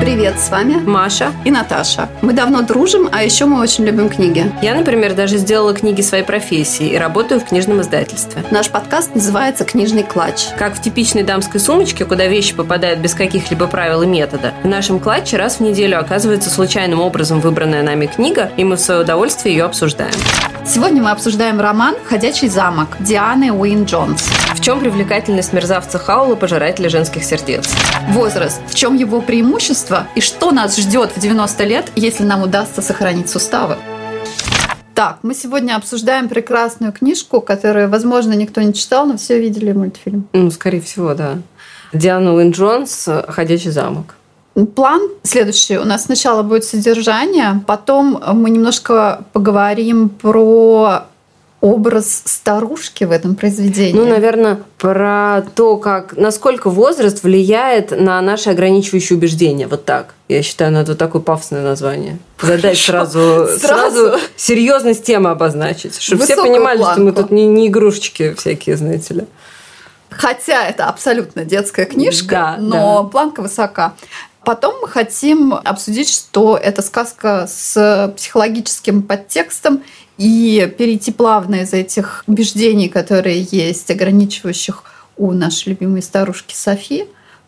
Привет, с вами Маша и Наташа. Мы давно дружим, а еще мы очень любим книги. Я, например, даже сделала книги своей профессии и работаю в книжном издательстве. Наш подкаст называется «Книжный клатч». Как в типичной дамской сумочке, куда вещи попадают без каких-либо правил и метода, в нашем клатче раз в неделю оказывается случайным образом выбранная нами книга, и мы в свое удовольствие ее обсуждаем. Сегодня мы обсуждаем роман «Ходячий замок» Дианы Уин Джонс. В чем привлекательность мерзавца Хаула, пожирателя женских сердец? Возраст. В чем его преимущество? И что нас ждет в 90 лет, если нам удастся сохранить суставы? Так, мы сегодня обсуждаем прекрасную книжку, которую, возможно, никто не читал, но все видели мультфильм. Ну, скорее всего, да. Диана Уин Джонс «Ходячий замок». План следующий. У нас сначала будет содержание, потом мы немножко поговорим про образ старушки в этом произведении? Ну, наверное, про то, как, насколько возраст влияет на наши ограничивающие убеждения. Вот так. Я считаю, надо вот такое пафосное название. Задать сразу, сразу, сразу серьезность темы обозначить. Чтобы все понимали, планку. что мы тут не, не игрушечки всякие, знаете ли. Хотя это абсолютно детская книжка, да, но да. планка высока. Потом мы хотим обсудить, что это сказка с психологическим подтекстом и перейти плавно из этих убеждений, которые есть, ограничивающих у нашей любимой старушки Софи,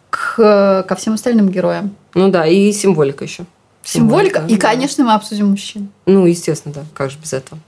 к, ко всем остальным героям. Ну да, и символика еще. Символика. символика и, да. конечно, мы обсудим мужчин. Ну, естественно, да. Как же без этого.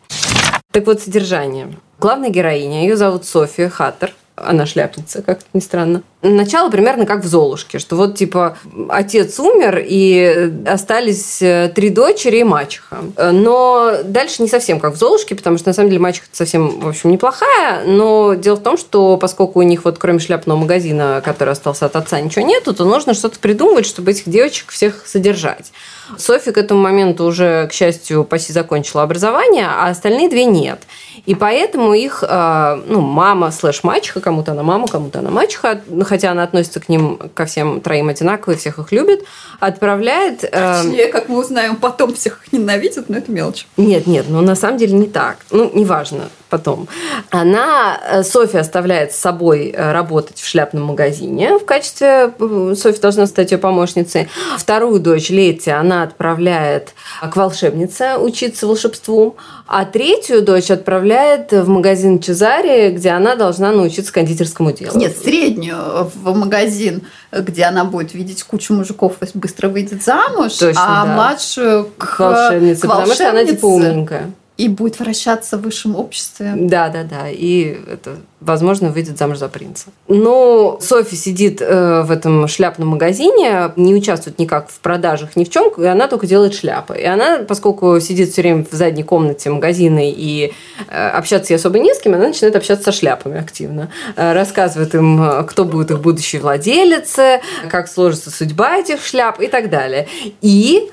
Так вот, содержание. Главная героиня, ее зовут София Хаттер – она шляпница, как ни странно. Начало примерно как в «Золушке», что вот, типа, отец умер, и остались э, три дочери и мачеха. Но дальше не совсем как в «Золушке», потому что, на самом деле, мачеха совсем, в общем, неплохая, но дело в том, что поскольку у них вот кроме шляпного магазина, который остался от отца, ничего нету, то нужно что-то придумывать, чтобы этих девочек всех содержать. Софи к этому моменту уже, к счастью, почти закончила образование, а остальные две нет. И поэтому их, э, ну, мама слэш мачеха, кому-то она мама, кому-то она мачеха, хотя она относится к ним, ко всем троим одинаково и всех их любит, отправляет... Э, Точнее, как мы узнаем, потом всех их ненавидят, но это мелочь. Нет, нет, ну на самом деле не так. Ну, неважно потом. Она, э, Софья оставляет с собой э, работать в шляпном магазине в качестве... Э, Софья должна стать ее помощницей. Вторую дочь, Лети, она отправляет к волшебнице учиться волшебству. А третью дочь отправляет в магазин Чезари, где она должна научиться кондитерскому делу. Нет, среднюю в магазин, где она будет видеть кучу мужиков и быстро выйдет замуж, Точно, а да. младшую к, к волшебнице, к волшебнице. Потому что она типа умненькая. И будет вращаться в высшем обществе. Да, да, да. И это, возможно, выйдет замуж за принца. Но Софи сидит э, в этом шляпном магазине, не участвует никак в продажах, ни в чем, и она только делает шляпы. И она, поскольку сидит все время в задней комнате магазина и э, общаться ей особо не с кем, она начинает общаться со шляпами активно. Э, рассказывает им, кто будет их будущей владелице, как сложится судьба этих шляп и так далее. И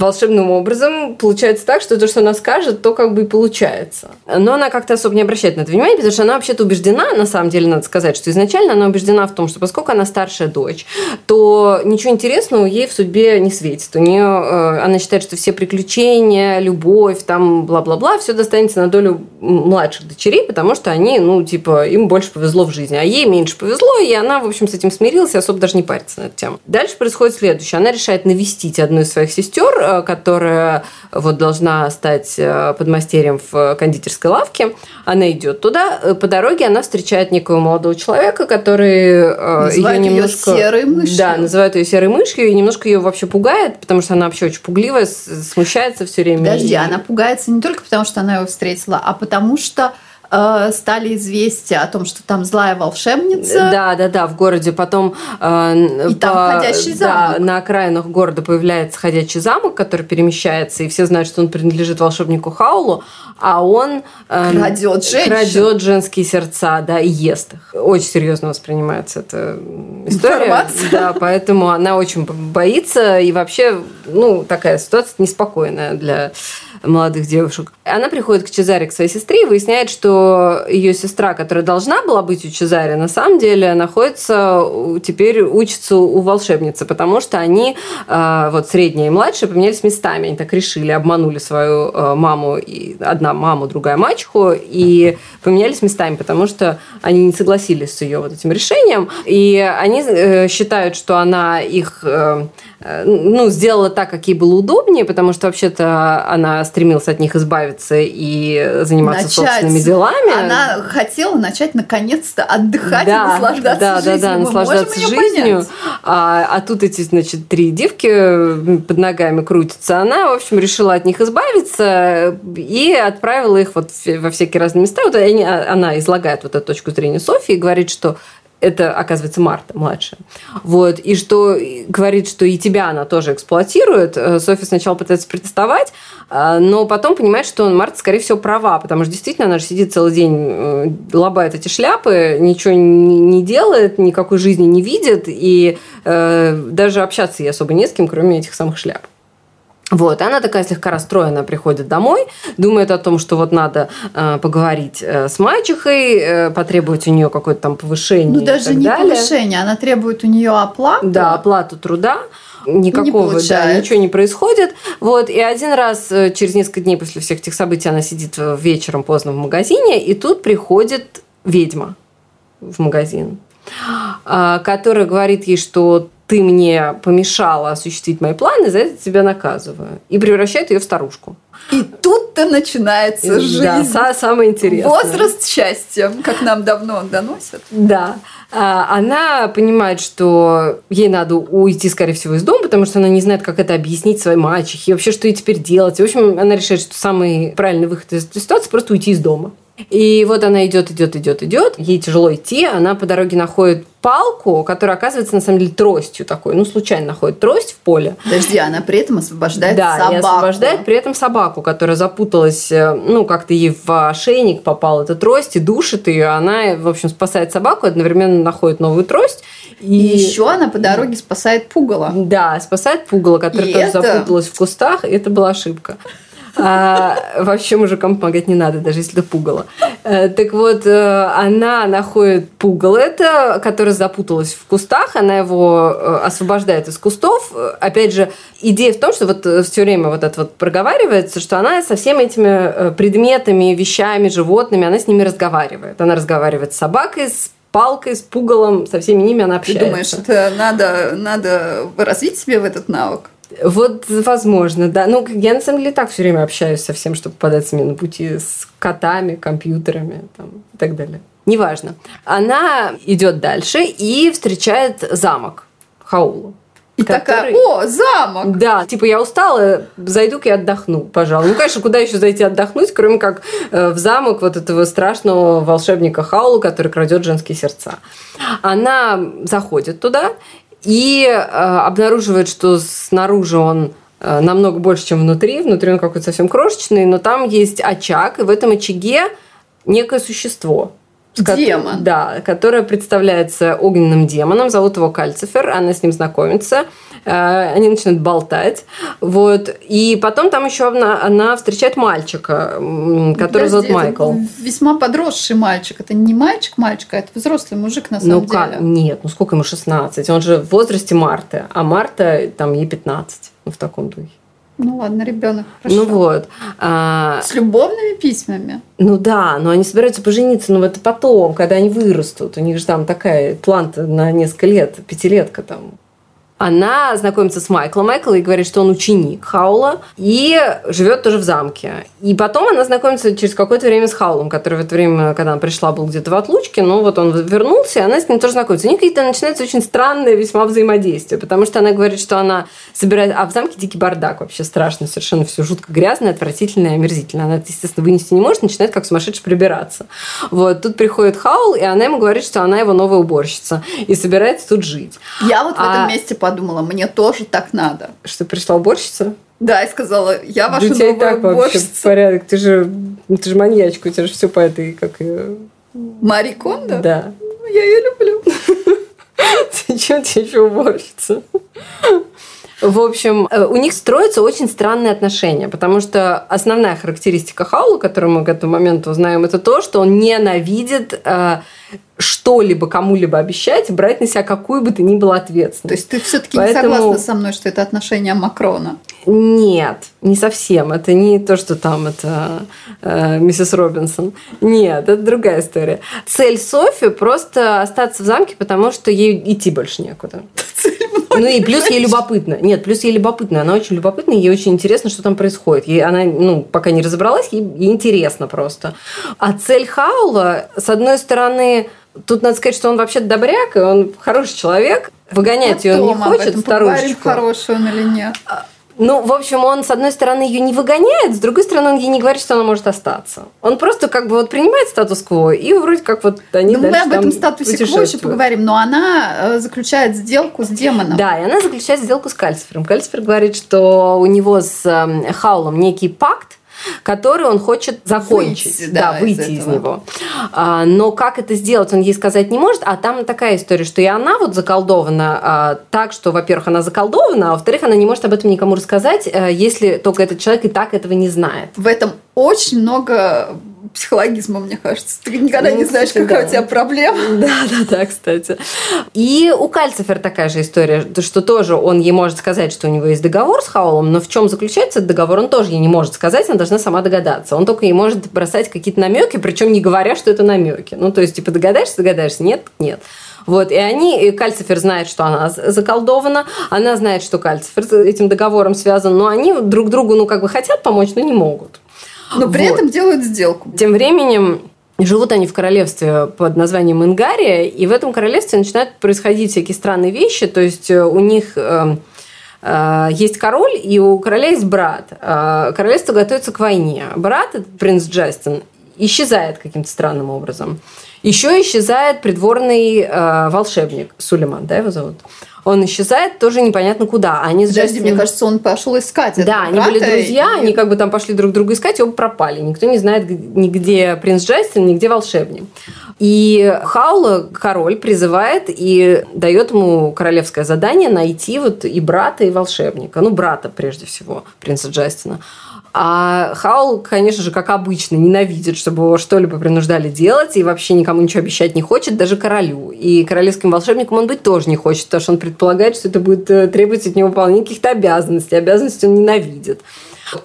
волшебным образом получается так, что то, что она скажет, то как бы и получается. Но она как-то особо не обращает на это внимание, потому что она вообще-то убеждена, на самом деле, надо сказать, что изначально она убеждена в том, что поскольку она старшая дочь, то ничего интересного ей в судьбе не светит. У нее, э, она считает, что все приключения, любовь, там, бла-бла-бла, все достанется на долю младших дочерей, потому что они, ну, типа, им больше повезло в жизни, а ей меньше повезло, и она, в общем, с этим смирилась и особо даже не парится на эту тему. Дальше происходит следующее. Она решает навестить одну из своих сестер, Э, которая вот должна стать э, подмастерьем в кондитерской лавке. Она идет туда. Э, по дороге она встречает некого молодого человека, который называют ее немножко... Ее серой мышью. Да, называют ее серой мышью и немножко ее вообще пугает, потому что она вообще очень пугливая, смущается все время. Подожди, она пугается не только потому, что она его встретила, а потому что Э, стали известия о том, что там злая волшебница. Да, да, да, в городе. Потом э, и по, там ходячий замок. Да, на окраинах города появляется ходячий замок, который перемещается, и все знают, что он принадлежит волшебнику Хаулу, а он э, крадет, крадет женские сердца, да, и ест их. Очень серьезно воспринимается эта история. Информация. Да, поэтому она очень боится, и вообще, ну, такая ситуация неспокойная для молодых девушек. Она приходит к Чезаре, к своей сестре, и выясняет, что ее сестра, которая должна была быть у Чезаре, на самом деле находится, теперь учится у волшебницы, потому что они, э, вот средняя и младшая, поменялись местами. Они так решили, обманули свою э, маму, и одна маму, другая мачеху, и поменялись местами, потому что они не согласились с ее вот этим решением. И они э, считают, что она их э, ну, сделала так, как ей было удобнее, потому что вообще-то она стремилась от них избавиться и заниматься начать. собственными делами. Она хотела начать наконец-то отдыхать да, и наслаждаться да, жизнью. Да, да, наслаждаться жизнью. А, а тут эти, значит, три девки под ногами крутятся. Она, в общем, решила от них избавиться и отправила их вот во всякие разные места. Вот они, а, она излагает вот эту точку зрения Софии и говорит, что это, оказывается, Марта младшая. Вот. И что говорит, что и тебя она тоже эксплуатирует. Э, Софья сначала пытается протестовать, э, но потом понимает, что Марта, скорее всего, права, потому что действительно она же сидит целый день, э, лобает эти шляпы, ничего не делает, никакой жизни не видит, и даже общаться ей особо не с кем, кроме этих самых шляп. Вот, она такая слегка расстроена приходит домой, думает о том, что вот надо э, поговорить э, с мачехой, э, потребовать у нее какое-то там повышение. Ну, даже не далее. повышение, она требует у нее оплату. Да, оплату труда. Никакого, не да, ничего не происходит. Вот, и один раз э, через несколько дней после всех этих событий она сидит вечером поздно в магазине, и тут приходит ведьма в магазин, которая говорит ей, что ты мне помешала осуществить мои планы, за это тебя наказываю. И превращает ее в старушку. И тут-то начинается и, жизнь. Да, самое интересное. Возраст счастья, как нам давно доносят. Да. А, она понимает, что ей надо уйти, скорее всего, из дома, потому что она не знает, как это объяснить своей мачехе, и вообще, что ей теперь делать. в общем, она решает, что самый правильный выход из этой ситуации – просто уйти из дома. И вот она идет, идет, идет, идет. Ей тяжело идти. Она по дороге находит палку, которая оказывается на самом деле тростью такой. Ну, случайно находит трость в поле. Подожди, она при этом освобождает да, собаку. Да, освобождает при этом собаку, которая запуталась, э, ну, как-то ей в ошейник попала эта трость и душит ее. Она, в общем, спасает собаку, одновременно находит новую трость. И, и еще она по дороге спасает пугало. Да, спасает пугало, которое и тоже это... запуталось в кустах, и это была ошибка. А, вообще мужикам помогать не надо, даже если это пугало. А, так вот, э, она находит пугало это, которое запуталось в кустах, она его э, освобождает из кустов. Опять же, идея в том, что вот все время вот это вот проговаривается, что она со всеми этими предметами, вещами, животными, она с ними разговаривает. Она разговаривает с собакой, с палкой, с пугалом, со всеми ними она общается. Ты думаешь, это надо, надо развить себе в этот навык? Вот, возможно, да. Ну, я на самом деле так все время общаюсь со всем, что попадается мне на пути с котами, компьютерами там, и так далее. Неважно. Она идет дальше и встречает замок Хаулу. И который... такая, о, замок! Да, типа я устала, зайду-ка и отдохну, пожалуй. Ну, конечно, куда еще зайти отдохнуть, кроме как э, в замок вот этого страшного волшебника Хаулу, который крадет женские сердца. Она заходит туда и э, обнаруживает, что снаружи он э, намного больше, чем внутри. Внутри он какой-то совсем крошечный, но там есть очаг, и в этом очаге некое существо. Демон. Да, которое представляется огненным демоном, зовут его Кальцифер, она с ним знакомится. Э, они начинают болтать. Вот. И потом там еще она, она встречает мальчика, который зовут Майкл. Весьма подросший мальчик. Это не мальчик-мальчик, а это взрослый мужик на самом ну, деле. Как? Нет, ну сколько ему 16? Он же в возрасте Марты, а Марта там ей 15. Ну, в таком духе. Ну ладно, ребенок. Ну вот. А... С любовными письмами. Ну да, но они собираются пожениться, но это потом, когда они вырастут. У них же там такая план на несколько лет, пятилетка там она знакомится с Майклом Майкл и говорит, что он ученик Хаула и живет тоже в замке. И потом она знакомится через какое-то время с Хаулом, который в это время, когда она пришла, был где-то в отлучке, но вот он вернулся, и она с ним тоже знакомится. У них какие-то начинается очень странное весьма взаимодействие, потому что она говорит, что она собирает... А в замке дикий бардак вообще страшно, совершенно все жутко грязное, отвратительное, омерзительное. Она это, естественно, вынести не может, начинает как сумасшедший прибираться. Вот. Тут приходит Хаул, и она ему говорит, что она его новая уборщица и собирается тут жить. Я вот а... в этом месте подумала, мне тоже так надо. Что пришла уборщица? Да, и сказала, я ваша да новая и так уборщица. вообще порядок. Ты же, ты же маньячка, у тебя же все по этой, как. Мари Кондо? Да. Ну, я ее люблю. Зачем тебе еще уборщица? В общем, э, у них строятся очень странные отношения, потому что основная характеристика Хаула, которую мы к этому моменту узнаем, это то, что он ненавидит э, что-либо кому-либо обещать, брать на себя какую бы то ни было ответственность. То есть ты все-таки Поэтому... не согласна со мной, что это отношение Макрона? Нет, не совсем. Это не то, что там это э, миссис Робинсон. Нет, это другая история. Цель Софи просто остаться в замке, потому что ей идти больше некуда. Цель Ну и плюс ей любопытно. Нет, плюс ей любопытно. Она очень любопытна, ей очень интересно, что там происходит. Ей, она, ну, пока не разобралась, ей, ей интересно просто. А цель Хаула, с одной стороны, Тут надо сказать, что он вообще добряк, и он хороший человек. Выгонять ее он не хочет, старушечку. хороший он или нет. Ну, в общем, он, с одной стороны, ее не выгоняет, с другой стороны, он ей не говорит, что она может остаться. Он просто как бы вот принимает статус-кво, и вроде как вот они Ну, мы об этом статусе кво еще поговорим, но она э, заключает сделку с демоном. Да, и она заключает сделку с Кальцифером. Кальцифер говорит, что у него с эм, Хаулом некий пакт, который он хочет закончить, выйти, да, да, выйти из, из него. А, но как это сделать, он ей сказать не может. А там такая история, что и она вот заколдована а, так, что, во-первых, она заколдована, а во-вторых, она не может об этом никому рассказать, а, если только этот человек и так этого не знает. В этом очень много психологизма, мне кажется. Ты никогда ну, не знаешь, кстати, какая да. у тебя проблема. Да, да, да, кстати. И у Кальцифер такая же история, что тоже он ей может сказать, что у него есть договор с Хаулом, но в чем заключается этот договор, он тоже ей не может сказать, она должна сама догадаться. Он только ей может бросать какие-то намеки, причем не говоря, что это намеки. Ну, то есть, типа, догадаешься, догадаешься, нет, нет. Вот, и они, и Кальцифер знает, что она заколдована, она знает, что Кальцифер этим договором связан, но они друг другу, ну, как бы хотят помочь, но не могут. Но при вот. этом делают сделку. Тем временем Живут они в королевстве под названием Ингария, и в этом королевстве начинают происходить всякие странные вещи. То есть э, у них э, э, есть король, и у короля есть брат. Э, королевство готовится к войне. Брат, принц Джастин, исчезает каким-то странным образом. Еще исчезает придворный э, волшебник Сулейман, да, его зовут? Он исчезает тоже непонятно куда. Они с Подожди, мне кажется, он пошел искать Да, они были друзья, и... они как бы там пошли друг друга искать, и оба пропали. Никто не знает нигде принц Джастин, нигде волшебник. И Хаула король призывает и дает ему королевское задание найти вот и брата, и волшебника. Ну, брата прежде всего, принца Джастина. А Хаул, конечно же, как обычно, ненавидит, чтобы его что-либо принуждали делать, и вообще никому ничего обещать не хочет, даже королю. И королевским волшебником он быть тоже не хочет, потому что он предполагает, что это будет э, требовать от него выполнения каких-то обязанностей. Обязанности он ненавидит.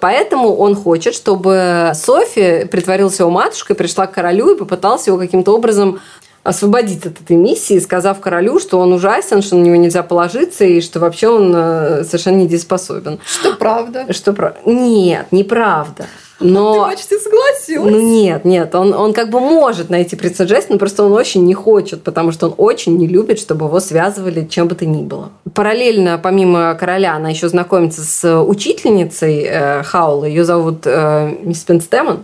Поэтому он хочет, чтобы Софи притворилась его матушкой, пришла к королю и попыталась его каким-то образом освободить от этой миссии, сказав королю, что он ужасен, что на него нельзя положиться и что вообще он э, совершенно недееспособен. Что правда? Что правда? Нет, неправда. Но... Ты почти согласилась. Ну нет, нет, он, он как бы может найти принца но просто он очень не хочет, потому что он очень не любит, чтобы его связывали чем бы то ни было. Параллельно, помимо короля, она еще знакомится с учительницей э, Хаула, ее зовут э, мисс Пенстемон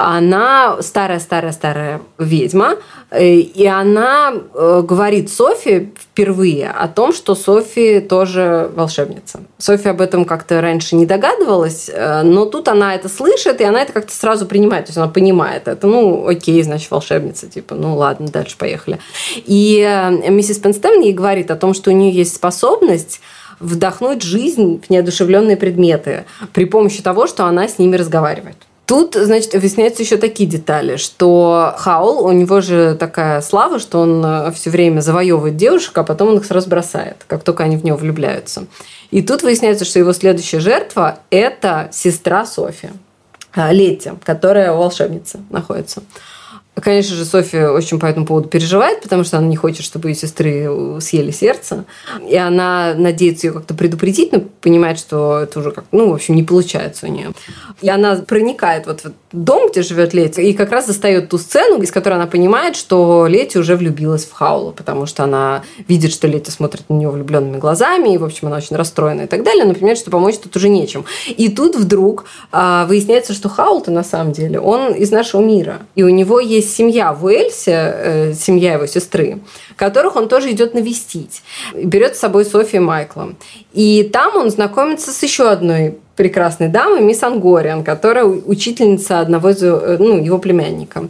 она старая-старая-старая ведьма, э, и она э, говорит Софи впервые о том, что Софи тоже волшебница. Софи об этом как-то раньше не догадывалась, э, но тут она это слышит, и она это как-то сразу принимает, то есть она понимает это. Ну, окей, значит, волшебница, типа, ну ладно, дальше поехали. И миссис Пенстем ей говорит о том, что у нее есть способность вдохнуть жизнь в неодушевленные предметы при помощи того, что она с ними разговаривает. Тут, значит, выясняются еще такие детали, что Хаул, у него же такая слава, что он э, все время завоевывает девушек, а потом он их сразу бросает, как только они в него влюбляются. И тут выясняется, что его следующая жертва – это сестра Софи, э, Летти, которая у волшебницы находится. Конечно же, София очень по этому поводу переживает, потому что она не хочет, чтобы ее сестры съели сердце. И она надеется ее как-то предупредить, но понимает, что это уже как, ну, в общем, не получается у нее. И она проникает вот в дом, где живет Лети, и как раз застает ту сцену, из которой она понимает, что Лети уже влюбилась в Хаула, потому что она видит, что Лети смотрит на нее влюбленными глазами, и, в общем, она очень расстроена и так далее, но понимает, что помочь тут уже нечем. И тут вдруг а, выясняется, что Хаул-то на самом деле, он из нашего мира, и у него есть семья в Уэльсе, э, семья его сестры, которых он тоже идет навестить. Берет с собой Софию Майкла. И там он знакомится с еще одной прекрасной дамой, мисс Ангориан, которая учительница одного из э, ну, его племянника.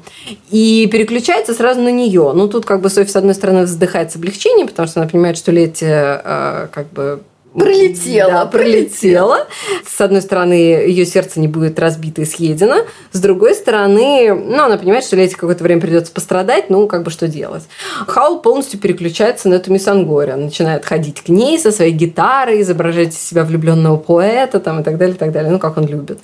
И переключается сразу на нее. Ну, тут как бы Софья, с одной стороны, вздыхает с облегчением, потому что она понимает, что Лети э, как бы Пролетела. Да, пролетела. С одной стороны, ее сердце не будет разбито и съедено. С другой стороны, ну, она понимает, что Лете какое-то время придется пострадать, ну, как бы что делать. Хаул полностью переключается на эту мисс Ангори. начинает ходить к ней со своей гитарой, изображать из себя влюбленного поэта там, и так далее, и так далее. Ну, как он любит.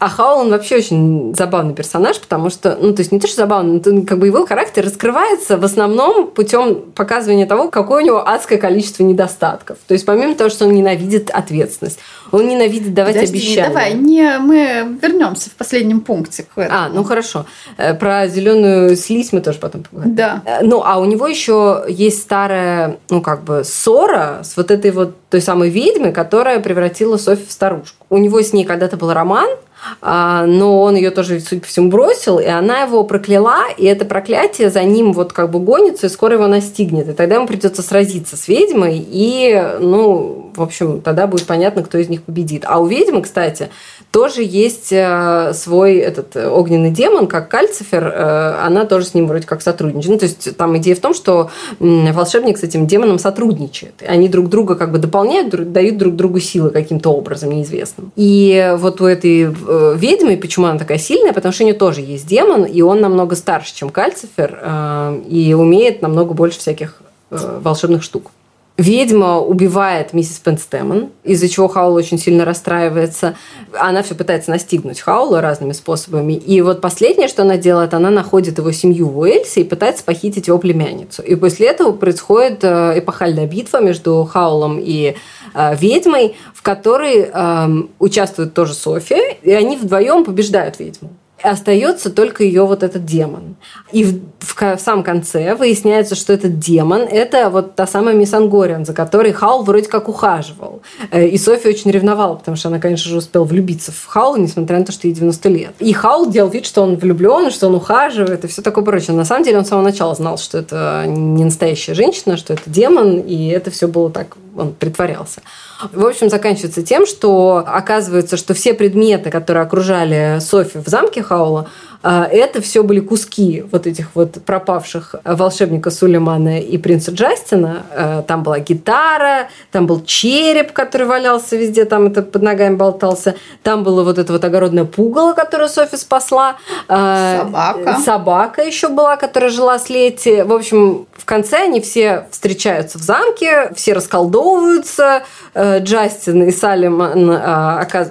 А Хаул, он вообще очень забавный персонаж, потому что, ну, то есть не то, что забавный, но как бы его характер раскрывается в основном путем показывания того, какое у него адское количество недостатков. То есть помимо того, что он ненавидит ответственность, он ненавидит давать Подожди, обещания. давай, не, мы вернемся в последнем пункте к этому. А, ну хорошо. Э, про зеленую слизь мы тоже потом поговорим. Да. Э, ну, а у него еще есть старая, ну, как бы ссора с вот этой вот той самой ведьмой, которая превратила Софи в старушку. У него с ней когда-то был роман, но он ее тоже, судя по всему, бросил, и она его прокляла, и это проклятие за ним вот как бы гонится, и скоро его настигнет. И тогда ему придется сразиться с ведьмой, и, ну, в общем, тогда будет понятно, кто из них победит. А у ведьмы, кстати, тоже есть э, свой этот огненный демон, как Кальцифер, э, она тоже с ним вроде как сотрудничает. Ну, то есть там идея в том, что волшебник с этим демоном сотрудничает. Они друг друга как бы дополняют, дают друг другу силы каким-то образом неизвестным. И вот у этой э, ведьмы, почему она такая сильная, потому что у нее тоже есть демон, и он намного старше, чем Кальцифер, и умеет намного больше всяких волшебных штук. Ведьма убивает миссис Пенстемон, из-за чего Хаул очень сильно расстраивается. Она все пытается настигнуть Хаула разными способами. И вот последнее, что она делает, она находит его семью в Уэльсе и пытается похитить его племянницу. И после этого происходит э, эпохальная битва между Хаулом и э, ведьмой, в которой э, участвует тоже София, и они вдвоем побеждают ведьму остается только ее вот этот демон. И в, в, в самом конце выясняется, что этот демон – это вот та самая мисс Ангориан, за которой Хаул вроде как ухаживал. Э, и София очень ревновала, потому что она, конечно же, успела влюбиться в Хаула, несмотря на то, что ей 90 лет. И Хаул делал вид, что он влюблен, что он ухаживает и все такое прочее. На самом деле он с самого начала знал, что это не настоящая женщина, что это демон, и это все было так, он притворялся. В общем, заканчивается тем, что оказывается, что все предметы, которые окружали Софи в замке Хаула, это все были куски вот этих вот пропавших волшебника Сулеймана и принца Джастина. А, там была гитара, там был череп, который валялся везде, там это под ногами болтался. Там было вот это вот огородное пугало, которое Софи спасла. А, собака. Собака еще была, которая жила с Лети. В общем, в конце они все встречаются в замке, все расколдовываются. Джастин и Салиман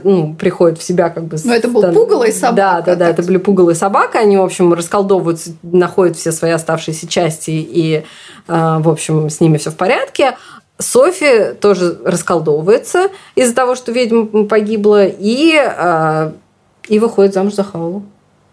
ну, приходят в себя как бы... Но это был пугало и собака. Да, да, да, это были пугало и собака, они, в общем, расколдовываются, находят все свои оставшиеся части, и, а, в общем, с ними все в порядке. Софи тоже расколдовывается из-за того, что ведьма погибла, и, а, и выходит замуж за Хаулу.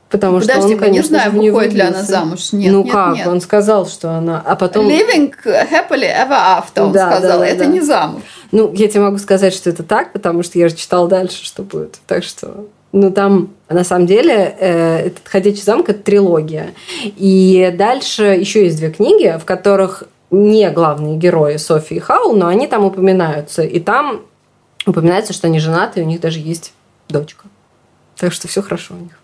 Потому Подожди, что он, конечно, не знаю, выходит ли она замуж. Нет, ну нет, как? Нет. Он сказал, что она... А потом... Living happily ever after, он да, сказал. Да, да, это да. не замуж. Ну, я тебе могу сказать, что это так, потому что я же читала дальше, что будет. Так что ну, там, на самом деле, э, этот «Ходячий замок» — это трилогия. И дальше еще есть две книги, в которых не главные герои Софи и Хаул, но они там упоминаются. И там упоминается, что они женаты, и у них даже есть дочка. Так что все хорошо у них.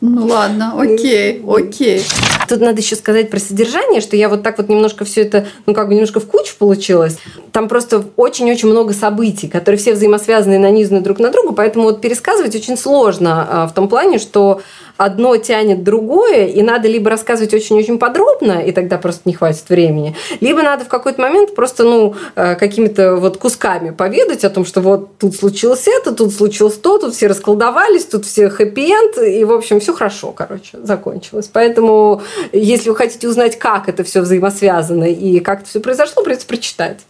Ну ладно, окей, окей. Тут надо еще сказать про содержание, что я вот так вот немножко все это, ну как бы немножко в кучу получилось. Там просто очень-очень много событий, которые все взаимосвязаны и нанизаны друг на друга, поэтому вот пересказывать очень сложно а, в том плане, что одно тянет другое, и надо либо рассказывать очень-очень подробно, и тогда просто не хватит времени, либо надо в какой-то момент просто, ну, э, какими-то вот кусками поведать о том, что вот тут случилось это, тут случилось то, тут все расколдовались, тут все хэппи-энд, и, в общем, все хорошо, короче, закончилось. Поэтому, если вы хотите узнать, как это все взаимосвязано и как это все произошло, придется прочитать.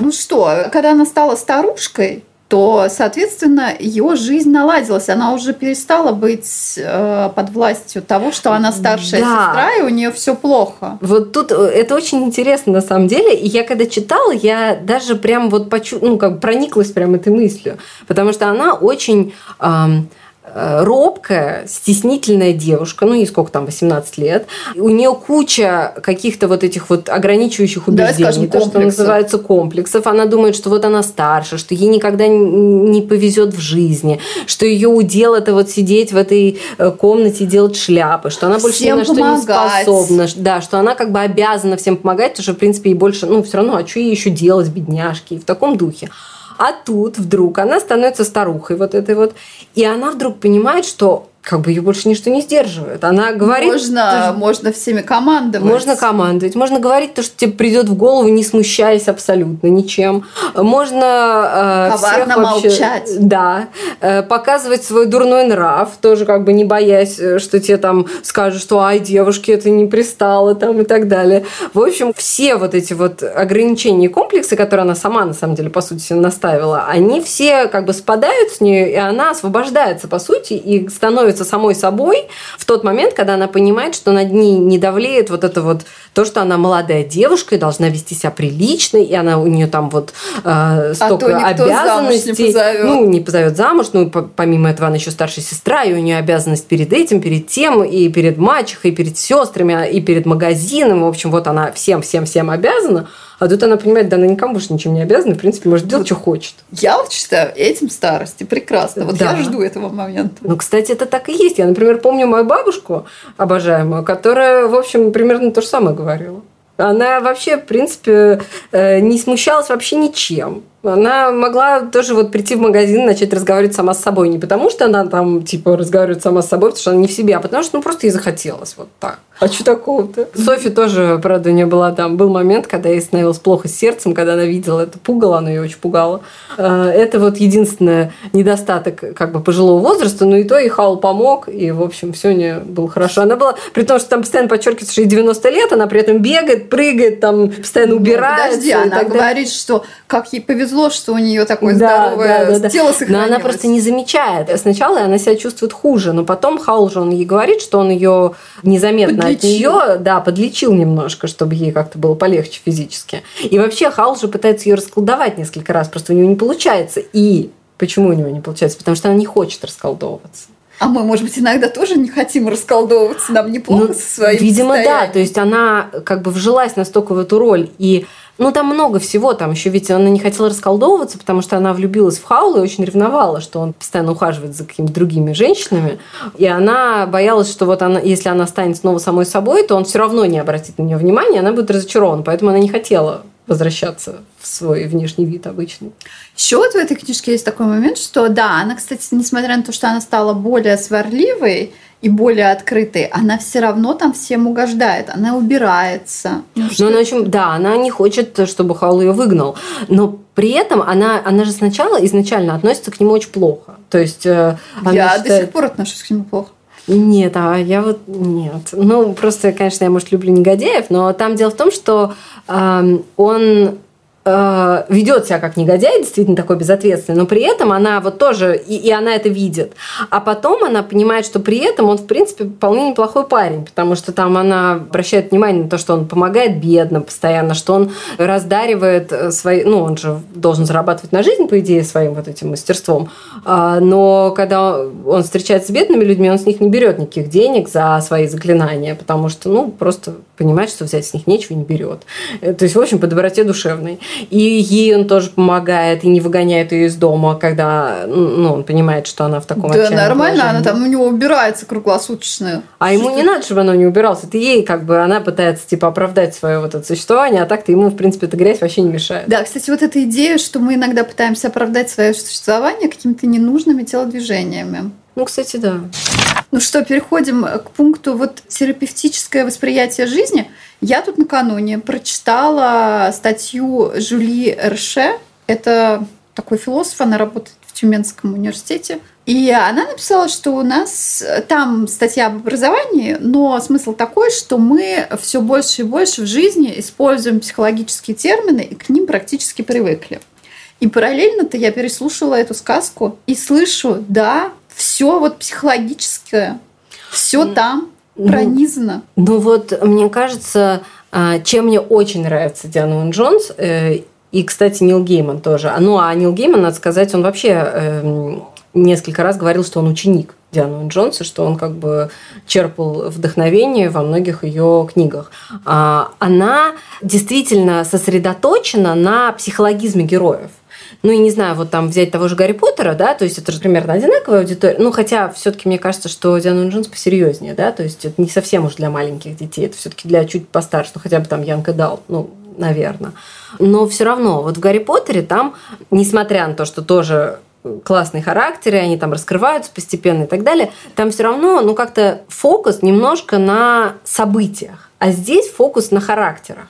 Ну что, когда она стала старушкой, то, соответственно, ее жизнь наладилась. Она уже перестала быть э, под властью того, что она старшая да. сестра, и у нее все плохо. Вот тут э, это очень интересно на самом деле. И я когда читала, я даже прям вот почу... ну, как прониклась прям этой мыслью. Потому что она очень... Эм робкая, стеснительная девушка, ну, ей сколько там, 18 лет. У нее куча каких-то вот этих вот ограничивающих убеждений, да, скажем, то, что называется комплексов. Она думает, что вот она старше, что ей никогда не повезет в жизни, что ее удел это вот сидеть в этой э, комнате и делать шляпы, что она больше всем ни на помогать. что не способна. Да, что она как бы обязана всем помогать, потому что, в принципе, ей больше, ну, все равно, а что ей еще делать, бедняжки, и в таком духе. А тут вдруг она становится старухой вот этой вот, и она вдруг понимает, что как бы ее больше ничто не сдерживает. Она говорит... Можно, что, можно всеми командовать. Можно командовать. Можно говорить то, что тебе придет в голову, не смущаясь абсолютно ничем. Можно... Э, Коварно вообще, молчать. Да. Э, показывать свой дурной нрав, тоже как бы не боясь, э, что тебе там скажут, что ай, девушке это не пристало там и так далее. В общем, все вот эти вот ограничения и комплексы, которые она сама, на самом деле, по сути, наставила, они все как бы спадают с нее, и она освобождается, по сути, и становится становится самой собой в тот момент, когда она понимает, что над ней не давлеет вот это вот то, что она молодая девушка и должна вести себя прилично, и она у нее там вот э, столько а обязанностей. Не позовет. ну, не позовет замуж, ну, помимо этого она еще старшая сестра, и у нее обязанность перед этим, перед тем, и перед мачехой, и перед сестрами, и перед магазином. В общем, вот она всем-всем-всем обязана. А тут она понимает, да, она никому больше ничем не обязана, в принципе, может делать, что хочет. Я вот считаю, этим старости прекрасно. Вот да. я жду этого момента. Ну, кстати, это так и есть. Я, например, помню мою бабушку обожаемую, которая, в общем, примерно то же самое говорила. Она вообще, в принципе, э, не смущалась вообще ничем. Она могла тоже вот прийти в магазин и начать разговаривать сама с собой. Не потому, что она там, типа, разговаривает сама с собой, потому что она не в себе, а потому что, ну, просто ей захотелось вот так. А что такого-то? Софи тоже, правда, у нее была там, был момент, когда ей становилось плохо с сердцем, когда она видела это пугало, оно ее очень пугало. Э, это вот единственный недостаток как бы пожилого возраста, но и то и Хаул помог, и, в общем, все у нее было хорошо. Она была, при том, что там постоянно подчеркивается, что ей 90 лет, она при этом бегает, прыгает, там постоянно ну, убирается. Подожди, она говорит, что как ей повезло, что у нее такое да, здоровое да, да, тело сохранилось. Но она просто не замечает. Сначала она себя чувствует хуже, но потом Хаул же он ей говорит, что он ее незаметно. От нее, да, подлечил немножко, чтобы ей как-то было полегче физически. И вообще Хаул же пытается ее расколдовать несколько раз, просто у него не получается. И почему у него не получается? Потому что она не хочет расколдовываться. А мы, может быть, иногда тоже не хотим расколдовываться, нам неплохо ну, со своим Видимо, состоянием. да. То есть она как бы вжилась настолько в эту роль. И ну, там много всего. Там еще ведь она не хотела расколдовываться, потому что она влюбилась в Хаула и очень ревновала, что он постоянно ухаживает за какими-то другими женщинами. И она боялась, что вот она, если она станет снова самой собой, то он все равно не обратит на нее внимания, она будет разочарована. Поэтому она не хотела возвращаться в свой внешний вид обычный. Еще вот в этой книжке есть такой момент, что да, она, кстати, несмотря на то, что она стала более сварливой, и более открытой, она все равно там всем угождает, она убирается. Ну, ну она, общем, да, она не хочет, чтобы Хаул ее выгнал, но при этом она, она же сначала изначально относится к нему очень плохо. То есть э, она я считает... до сих пор отношусь к нему плохо. Нет, а я вот нет. Ну, просто, конечно, я, может, люблю негодяев, но там дело в том, что э, он э, ведет себя как негодяй, действительно такой безответственный, но при этом она вот тоже, и, и она это видит. А потом она понимает, что при этом он, в принципе, вполне неплохой парень, потому что там она обращает внимание на то, что он помогает бедным постоянно, что он раздаривает э, свои... Ну, он же должен зарабатывать на жизнь, по идее, своим вот этим мастерством. А, но когда он встречается с бедными людьми, он с них не берет никаких денег за свои заклинания, потому что, ну, просто понимает, что взять с них нечего и не берет. Э, то есть, в общем, по доброте душевной. И ей он тоже помогает и не выгоняет ее из дома, когда ну, он понимает, что она в таком Да, нормально, положении. она там у него убирается круглосуточно. А ему не надо, чтобы она не убиралась. Это ей как бы она пытается типа оправдать свое вот это существование, а так-то ему, в принципе, эта грязь вообще не мешает. Да, кстати, вот эта идея, что мы иногда пытаемся оправдать свое существование какими-то ненужными телодвижениями. Ну, кстати, да. Ну что, переходим к пункту вот терапевтическое восприятие жизни. Я тут накануне прочитала статью Жюли Эрше. Это такой философ, она работает в Тюменском университете. И она написала, что у нас там статья об образовании, но смысл такой, что мы все больше и больше в жизни используем психологические термины и к ним практически привыкли. И параллельно-то я переслушала эту сказку и слышу, да, все вот психологическое, все там ну, пронизано. Ну, вот, мне кажется, а, чем мне очень нравится Диана Уин Джонс, э, и, кстати, Нил Гейман тоже. Ну, а Нил Гейман, надо сказать, он вообще эм, несколько раз говорил, что он ученик Дианы Джонса, что он как бы черпал вдохновение во многих ее книгах. А, она действительно сосредоточена на психологизме героев. Ну и не знаю, вот там взять того же Гарри Поттера, да, то есть это же примерно одинаковая аудитория. Ну, хотя все-таки мне кажется, что Диана Джонс посерьезнее, да, то есть это не совсем уж для маленьких детей, это все-таки для чуть постарше, ну хотя бы там Янка Дал, ну, наверное. Но все равно, вот в Гарри Поттере там, несмотря на то, что тоже классные характеры, они там раскрываются постепенно и так далее, там все равно, ну, как-то фокус немножко на событиях, а здесь фокус на характерах.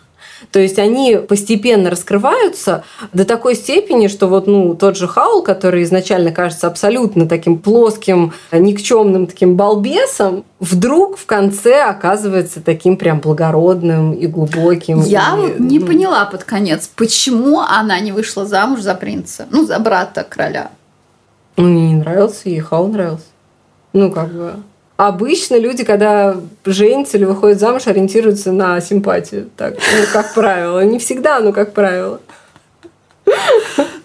То есть они постепенно раскрываются до такой степени, что вот ну, тот же Хаул, который изначально кажется абсолютно таким плоским, никчемным таким балбесом, вдруг в конце оказывается таким прям благородным и глубоким. Я и, вот не ну... поняла под конец, почему она не вышла замуж за принца, ну, за брата короля. Ну, мне не нравился, и Хаул нравился. Ну, как бы... Обычно люди, когда женятся или выходят замуж, ориентируются на симпатию. Так, ну, как правило. Не всегда, но как правило.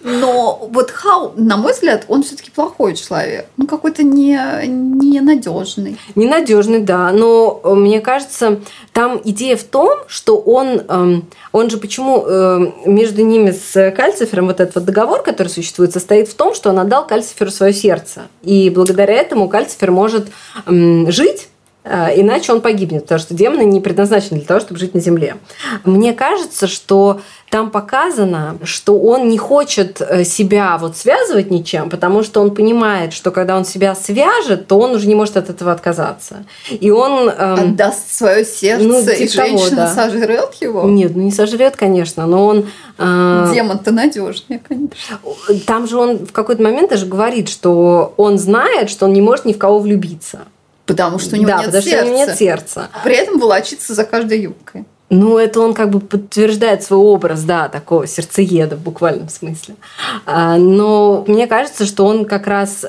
Но вот Хау, на мой взгляд, он все-таки плохой человек. Ну, какой-то не, ненадежный. Ненадежный, да. Но э, мне кажется, там идея в том, что он, эм, он же почему эм, между ними с Кальцифером вот этот вот договор, который существует, состоит в том, что он отдал Кальциферу свое сердце. И благодаря этому Кальцифер может эм, жить Э, иначе он погибнет, потому что демоны не предназначены для того, чтобы жить на Земле. Мне кажется, что там показано, что он не хочет э, себя вот связывать ничем, потому что он понимает, что когда он себя свяжет, то он уже не может от этого отказаться. И он... Эм, Отдаст свое сердце, ну, типа и женщина того, да. сожрет его? Нет, ну не сожрет, конечно, но он... Э, Демон-то надежнее, конечно. Там же он в какой-то момент даже говорит, что он знает, что он не может ни в кого влюбиться. Потому что у него, да, нет, потому сердца. Что у него нет сердца. При этом волочится за каждой юбкой. Ну, это он как бы подтверждает свой образ, да, такого сердцееда в буквальном смысле. А, но мне кажется, что он как раз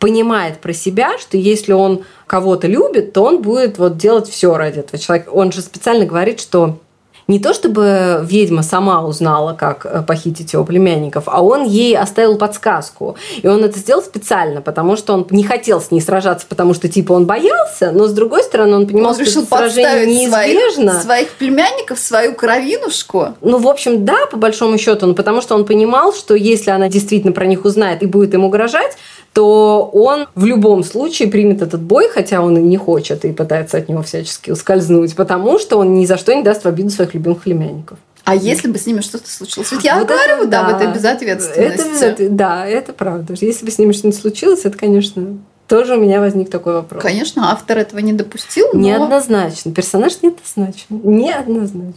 понимает про себя, что если он кого-то любит, то он будет вот делать все ради этого человека. Он же специально говорит, что не то чтобы ведьма сама узнала, как э, похитить его племянников, а он ей оставил подсказку. И он это сделал специально, потому что он не хотел с ней сражаться, потому что типа он боялся, но с другой стороны он понимал, он что решил сражение неизбежно. Своих, своих племянников, свою кровинушку. Ну, в общем, да, по большому счету, но потому что он понимал, что если она действительно про них узнает и будет им угрожать, то он в любом случае примет этот бой, хотя он и не хочет, и пытается от него всячески ускользнуть, потому что он ни за что не даст в обиду своих любимых племянников. А если бы с ними что-то случилось? Ведь я вот говорю, это, да, об этой безответственности. Это, да, это правда. Если бы с ними что-нибудь случилось, это, конечно, тоже у меня возник такой вопрос. Конечно, автор этого не допустил. Но... Неоднозначно. Персонаж неоднозначен. Неоднозначен.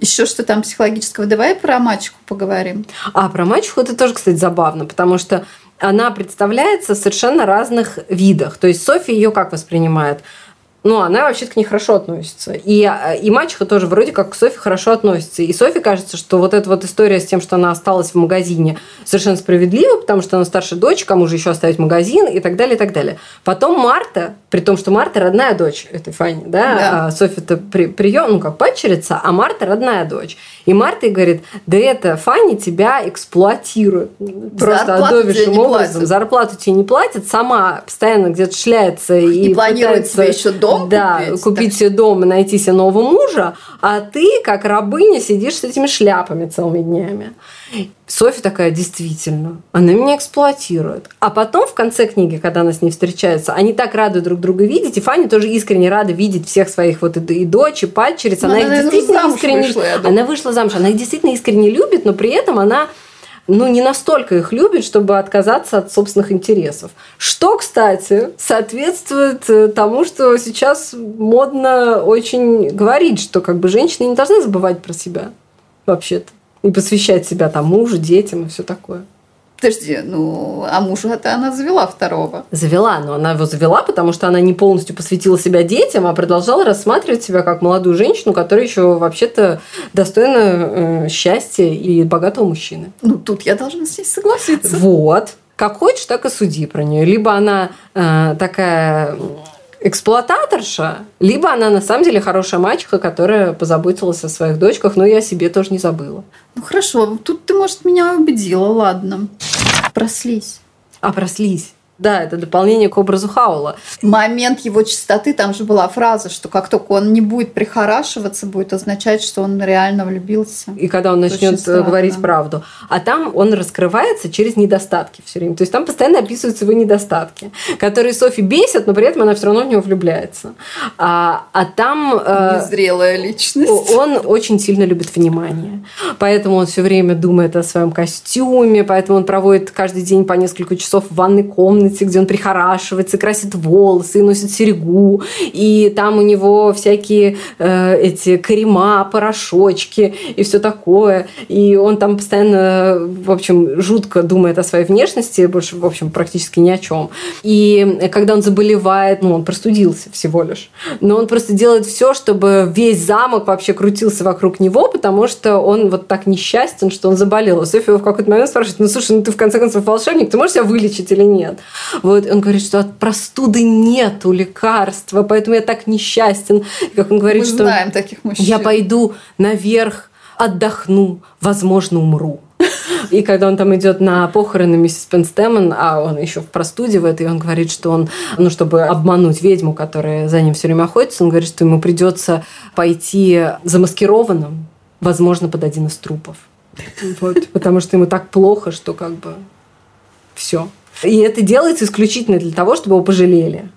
Еще что там психологического? Давай про мачеху поговорим. А, про мачеху это тоже, кстати, забавно, потому что она представляется в совершенно разных видах. То есть Софья ее как воспринимает? Ну, она вообще-то к ней хорошо относится. И, а, и мачеха тоже вроде как к Софи хорошо относится. И Софи кажется, что вот эта вот история с тем, что она осталась в магазине, совершенно справедлива, потому что она старшая дочь, кому же еще оставить магазин и так далее, и так далее. Потом Марта, при том, что Марта родная дочь этой Фани, да, да. а Софи-то при, прием, ну, как падчерица, а Марта родная дочь. И Марта ей говорит, да это Фани тебя эксплуатирует. Просто Зарплату образом. Платят. Зарплату тебе не платит, сама постоянно где-то шляется и, и планирует себе еще дом дом да, купить. купить себе дом и найти себе нового мужа, а ты, как рабыня, сидишь с этими шляпами целыми днями. Софья такая, действительно, она меня эксплуатирует. А потом в конце книги, когда она с ней встречается, они так рады друг друга видеть, и Фанни тоже искренне рада видеть всех своих вот и, и дочь, и падчериц. Она, она их действительно искренне... Вышла, она вышла замуж, она их действительно искренне любит, но при этом она ну, не настолько их любит, чтобы отказаться от собственных интересов. Что, кстати, соответствует э, тому, что сейчас модно очень говорить, что как бы женщины не должны забывать про себя вообще-то и посвящать себя там мужу, детям и все такое. Подожди, ну, а мужа-то она завела второго. Завела, но она его завела, потому что она не полностью посвятила себя детям, а продолжала рассматривать себя как молодую женщину, которая еще вообще-то достойна э, счастья и богатого мужчины. Ну, тут я должна с ней согласиться. Вот. Как хочешь, так и суди про нее. Либо она э, такая эксплуататорша, либо она на самом деле хорошая мачеха, которая позаботилась о своих дочках, но я о себе тоже не забыла. Ну хорошо, тут ты, может, меня убедила, ладно. Прослись. А прослись. Да, это дополнение к образу Хаула. Момент его чистоты, там же была фраза, что как только он не будет прихорашиваться, будет означать, что он реально влюбился. И когда он начнет говорить правду. А там он раскрывается через недостатки все время. То есть там постоянно описываются его недостатки, которые Софи бесят, но при этом она все равно в него влюбляется. А, а там... Э, Незрелая личность. Он очень сильно любит внимание. Поэтому он все время думает о своем костюме, поэтому он проводит каждый день по несколько часов в ванной комнате, где он прихорашивается, красит волосы, носит серьгу, и там у него всякие э, эти крема, порошочки и все такое. И он там постоянно, в общем, жутко думает о своей внешности, больше, в общем, практически ни о чем. И когда он заболевает, ну, он простудился всего лишь, но он просто делает все, чтобы весь замок вообще крутился вокруг него, потому что он вот так несчастен, что он заболел. А Софья в какой-то момент спрашивает, ну, слушай, ну ты в конце концов волшебник, ты можешь себя вылечить или нет? Вот, он говорит, что от простуды нету лекарства, поэтому я так несчастен. Как он говорит, Мы что знаем таких мужчин. я пойду наверх, отдохну, возможно, умру. И когда он там идет на похороны миссис Пенстемон, а он еще в простуде в этой, он говорит, что он, ну, чтобы обмануть ведьму, которая за ним все время охотится, он говорит, что ему придется пойти замаскированным, возможно, под один из трупов. Вот, потому что ему так плохо, что как бы все. И это делается исключительно для того, чтобы его пожалели.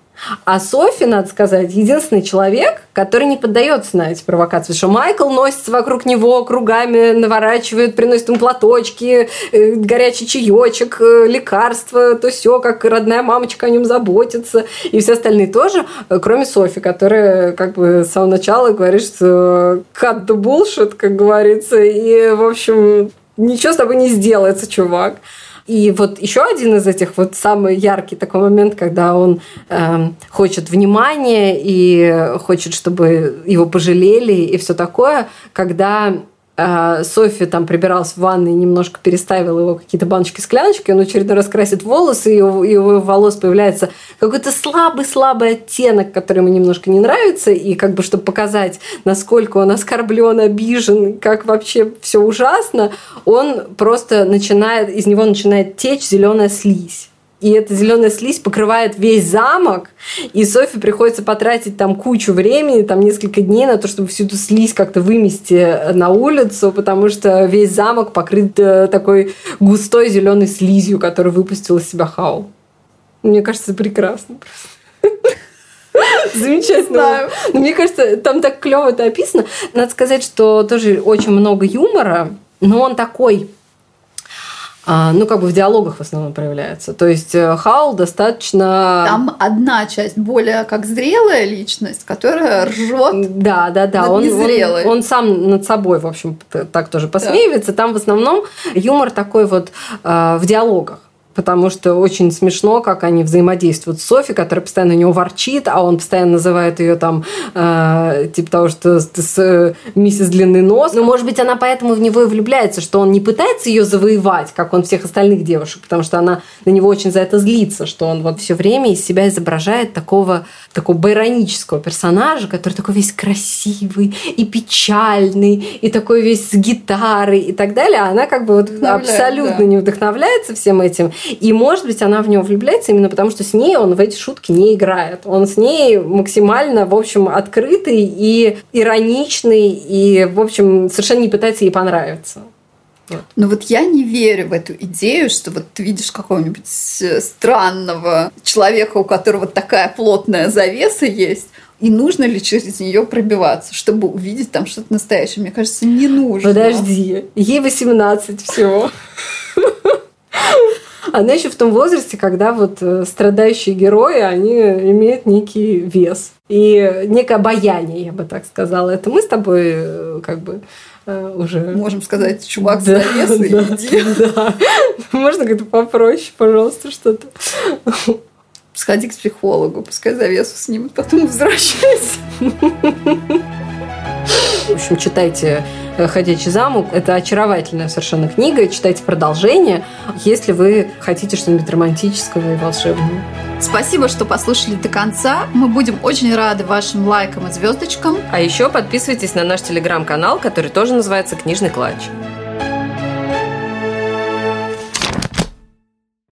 А Софи, надо сказать, единственный человек, который не поддается на эти провокации. Что Майкл носится вокруг него кругами, наворачивает, приносит ему платочки, э, горячий чаечек, э, лекарства, то все, как родная мамочка о нем заботится. И все остальные тоже, э, кроме Софи, которая как бы с самого начала говорит, что cut the bullshit, как говорится, и, в общем, ничего с тобой не сделается, чувак. И вот еще один из этих вот самый яркий такой момент, когда он э, хочет внимания и хочет, чтобы его пожалели и все такое, когда Софья там прибиралась в ванной, немножко переставила его какие-то баночки-скляночки, он очередной раз красит волосы, и у его волос появляется какой-то слабый-слабый оттенок, который ему немножко не нравится, и как бы, чтобы показать, насколько он оскорблен, обижен, как вообще все ужасно, он просто начинает, из него начинает течь зеленая слизь и эта зеленая слизь покрывает весь замок, и Софи приходится потратить там кучу времени, там несколько дней на то, чтобы всю эту слизь как-то вымести на улицу, потому что весь замок покрыт э, такой густой зеленой слизью, которую выпустил из себя Хау. Мне кажется, прекрасно. Замечательно. Но мне кажется, там так клево это описано. Надо сказать, что тоже очень много юмора, но он такой ну, как бы в диалогах в основном проявляется. То есть э, Хаул достаточно... Там одна часть более как зрелая личность, которая ржет Да, да, да. Он, он, он сам над собой, в общем, так тоже посмеивается. Да. Там в основном юмор такой вот э, в диалогах потому что очень смешно, как они взаимодействуют с Софи, которая постоянно у него ворчит, а он постоянно называет ее там э, типа того, что с, с э, миссис Длинный Нос. Ну, может быть, она поэтому в него и влюбляется, что он не пытается ее завоевать, как он всех остальных девушек, потому что она на него очень за это злится, что он вот все время из себя изображает такого, такого байронического персонажа, который такой весь красивый и печальный, и такой весь с гитарой и так далее, а она как бы вот абсолютно да. не вдохновляется всем этим и, может быть, она в него влюбляется именно потому, что с ней он в эти шутки не играет. Он с ней максимально, в общем, открытый и ироничный, и, в общем, совершенно не пытается ей понравиться. Вот. Но вот я не верю в эту идею, что вот ты видишь какого-нибудь странного человека, у которого такая плотная завеса есть, и нужно ли через нее пробиваться, чтобы увидеть там что-то настоящее? Мне кажется, не нужно. Подожди, ей 18 всего. Она еще в том возрасте, когда вот э, страдающие герои, они имеют некий вес и некое обаяние, я бы так сказала. Это мы с тобой э, как бы э, уже... Можем сказать, чувак да, с завесой, да, иди. Да. Можно как-то попроще, пожалуйста, что-то. Сходи к психологу, пускай завесу снимут, потом возвращайся. В общем, читайте Э, «Ходячий замок». Это очаровательная совершенно книга. Читайте продолжение, если вы хотите что-нибудь романтического и волшебного. Спасибо, что послушали до конца. Мы будем очень рады вашим лайкам и звездочкам. А еще подписывайтесь на наш телеграм-канал, который тоже называется «Книжный клатч».